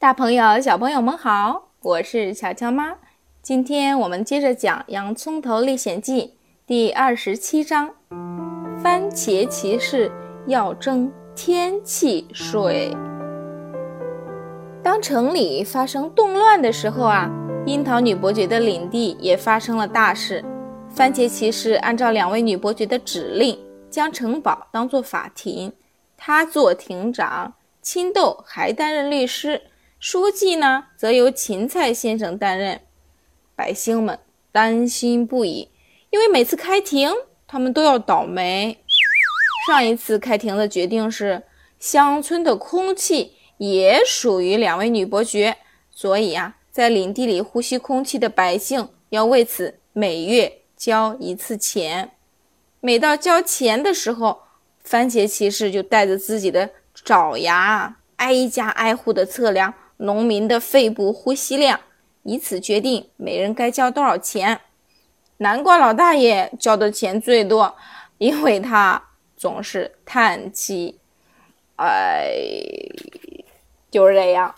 大朋友、小朋友们好，我是巧巧妈。今天我们接着讲《洋葱头历险记》第二十七章：番茄骑士要争天气税。当城里发生动乱的时候啊，樱桃女伯爵的领地也发生了大事。番茄骑士按照两位女伯爵的指令，将城堡当作法庭，他做庭长，青豆还担任律师，书记呢则由芹菜先生担任。百姓们担心不已，因为每次开庭，他们都要倒霉。上一次开庭的决定是，乡村的空气也属于两位女伯爵，所以啊，在领地里呼吸空气的百姓要为此每月。交一次钱，每到交钱的时候，番茄骑士就带着自己的爪牙，挨家挨户的测量农民的肺部呼吸量，以此决定每人该交多少钱。南瓜老大爷交的钱最多，因为他总是叹气。哎，就是这样。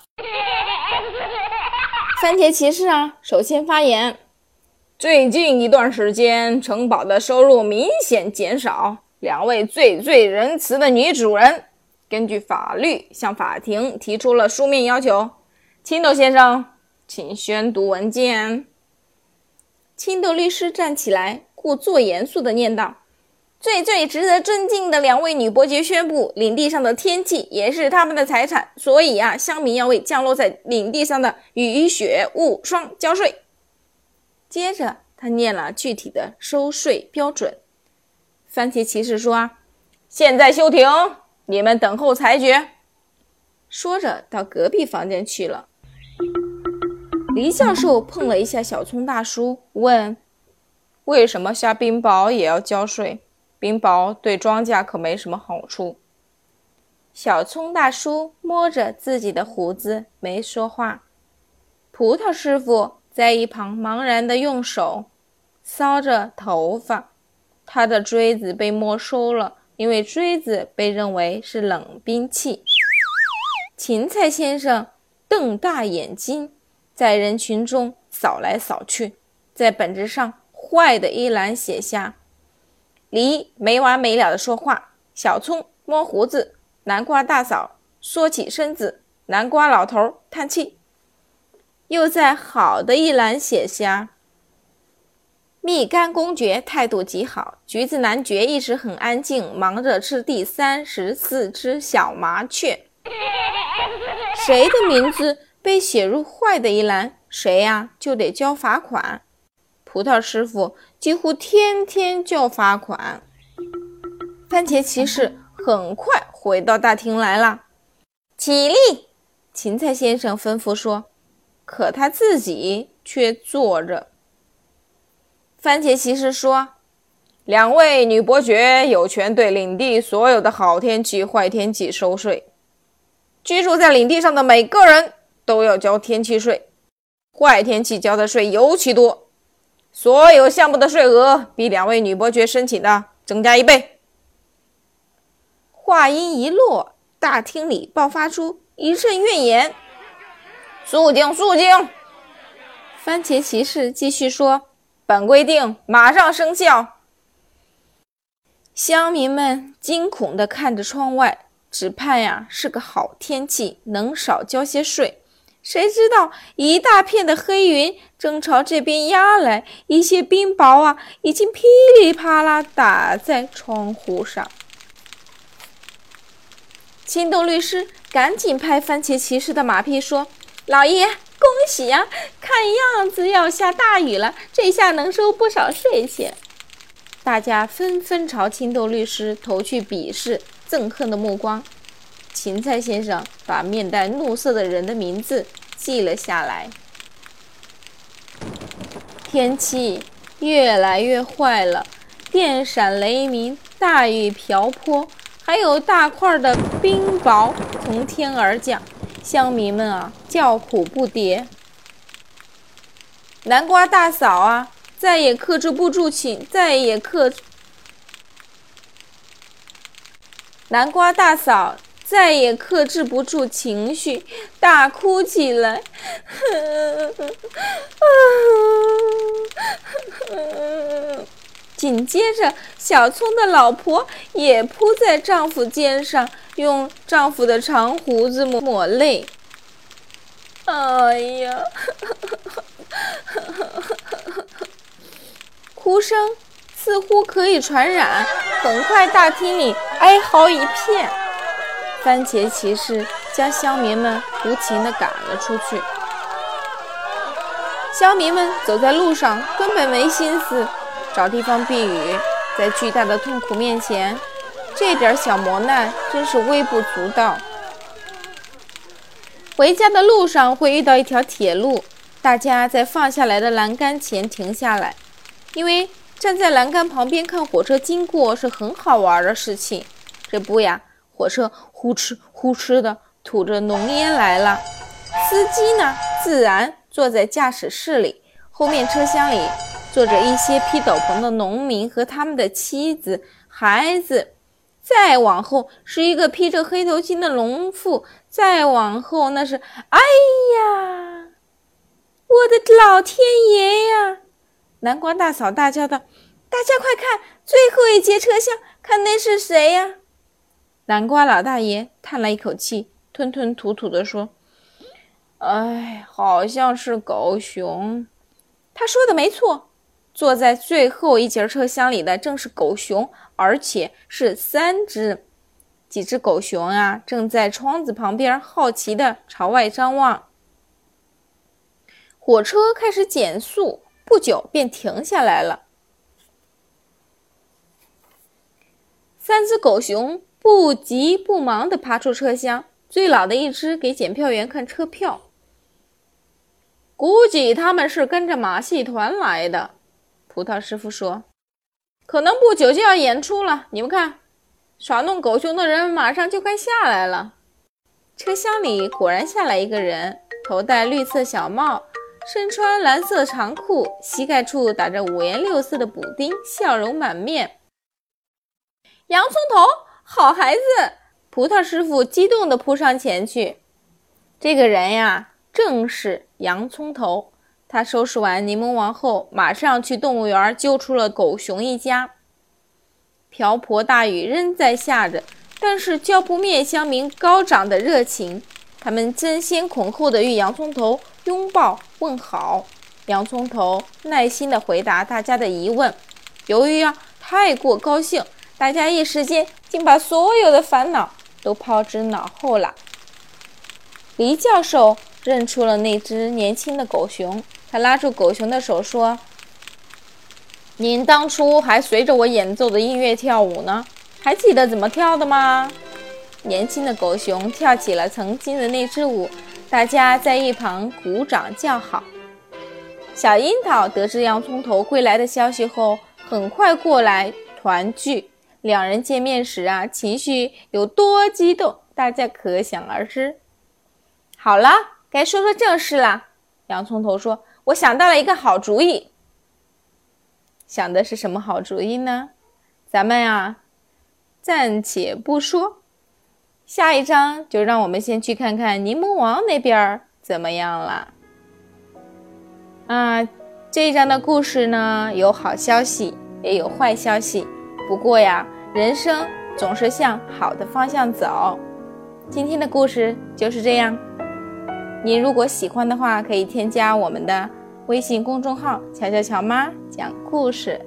番茄骑士啊，首先发言。最近一段时间，城堡的收入明显减少。两位最最仁慈的女主人，根据法律向法庭提出了书面要求。青豆先生，请宣读文件。青豆律师站起来，故作严肃地念道：“最最值得尊敬的两位女伯爵宣布，领地上的天气也是他们的财产，所以啊，乡民要为降落在领地上的雨雪雾霜交税。”接着，他念了具体的收税标准。番茄骑士说：“现在休庭，你们等候裁决。”说着，到隔壁房间去了。黎教授碰了一下小葱大叔，问：“为什么下冰雹也要交税？冰雹对庄稼可没什么好处。”小葱大叔摸着自己的胡子，没说话。葡萄师傅。在一旁茫然地用手搔着头发，他的锥子被没收了，因为锥子被认为是冷兵器。芹菜先生瞪大眼睛，在人群中扫来扫去，在本子上坏的一栏写下：“梨没完没了的说话，小葱摸胡子，南瓜大嫂缩起身子，南瓜老头叹气。”又在好的一栏写下：“蜜柑公爵态度极好，橘子男爵一直很安静，忙着吃第三十四只小麻雀。”谁的名字被写入坏的一栏，谁呀就得交罚款。葡萄师傅几乎天天交罚款。番茄骑士很快回到大厅来了，起立！芹菜先生吩咐说。可他自己却坐着。番茄骑士说：“两位女伯爵有权对领地所有的好天气、坏天气收税。居住在领地上的每个人都要交天气税，坏天气交的税尤其多。所有项目的税额比两位女伯爵申请的增加一倍。”话音一落，大厅里爆发出一阵怨言。肃静，肃静！番茄骑士继续说：“本规定马上生效。”乡民们惊恐地看着窗外，只盼呀是个好天气，能少交些税。谁知道一大片的黑云正朝这边压来，一些冰雹啊，已经噼里啪啦打在窗户上。青豆律师赶紧拍番茄骑士的马屁说。老爷，恭喜呀！看样子要下大雨了，这下能收不少税钱。大家纷纷朝青豆律师投去鄙视、憎恨的目光。芹菜先生把面带怒色的人的名字记了下来。天气越来越坏了，电闪雷鸣，大雨瓢泼，还有大块的冰雹从天而降。乡民们啊，叫苦不迭。南瓜大嫂啊，再也克制不住情，再也克。南瓜大嫂再也克制不住情绪，大哭起来。紧接着，小葱的老婆也扑在丈夫肩上，用丈夫的长胡子抹抹泪。哎呀，哭声似乎可以传染，很快大厅里哀嚎一片。番茄骑士将乡民们无情地赶了出去。乡民们走在路上，根本没心思找地方避雨。在巨大的痛苦面前，这点小磨难真是微不足道。回家的路上会遇到一条铁路，大家在放下来的栏杆前停下来，因为站在栏杆旁边看火车经过是很好玩的事情。这不呀，火车呼哧呼哧的吐着浓烟来了，司机呢，自然。坐在驾驶室里，后面车厢里坐着一些披斗篷的农民和他们的妻子、孩子。再往后是一个披着黑头巾的农妇。再往后那是……哎呀，我的老天爷呀！南瓜大嫂大叫道：“大家快看，最后一节车厢，看那是谁呀？”南瓜老大爷叹了一口气，吞吞吐吐地说。哎，好像是狗熊。他说的没错，坐在最后一节车厢里的正是狗熊，而且是三只。几只狗熊啊，正在窗子旁边好奇地朝外张望。火车开始减速，不久便停下来了。三只狗熊不急不忙地爬出车厢，最老的一只给检票员看车票。估计他们是跟着马戏团来的，葡萄师傅说：“可能不久就要演出了。你们看，耍弄狗熊的人马上就该下来了。”车厢里果然下来一个人，头戴绿色小帽，身穿蓝色长裤，膝盖处打着五颜六色的补丁，笑容满面。洋葱头，好孩子！葡萄师傅激动地扑上前去。这个人呀。正是洋葱头。他收拾完柠檬王后，马上去动物园救出了狗熊一家。瓢泼大雨仍在下着，但是浇不灭乡民高涨的热情。他们争先恐后的与洋葱头拥抱问好。洋葱头耐心地回答大家的疑问。由于啊太过高兴，大家一时间竟把所有的烦恼都抛之脑后了。黎教授。认出了那只年轻的狗熊，他拉住狗熊的手说：“您当初还随着我演奏的音乐跳舞呢，还记得怎么跳的吗？”年轻的狗熊跳起了曾经的那支舞，大家在一旁鼓掌叫好。小樱桃得知洋葱头归来的消息后，很快过来团聚。两人见面时啊，情绪有多激动，大家可想而知。好了。该说说正事了。洋葱头说：“我想到了一个好主意。想的是什么好主意呢？咱们呀，暂且不说。下一章就让我们先去看看柠檬王那边怎么样了。啊，这一章的故事呢，有好消息，也有坏消息。不过呀，人生总是向好的方向走。今天的故事就是这样。”您如果喜欢的话，可以添加我们的微信公众号“乔乔乔妈讲故事”。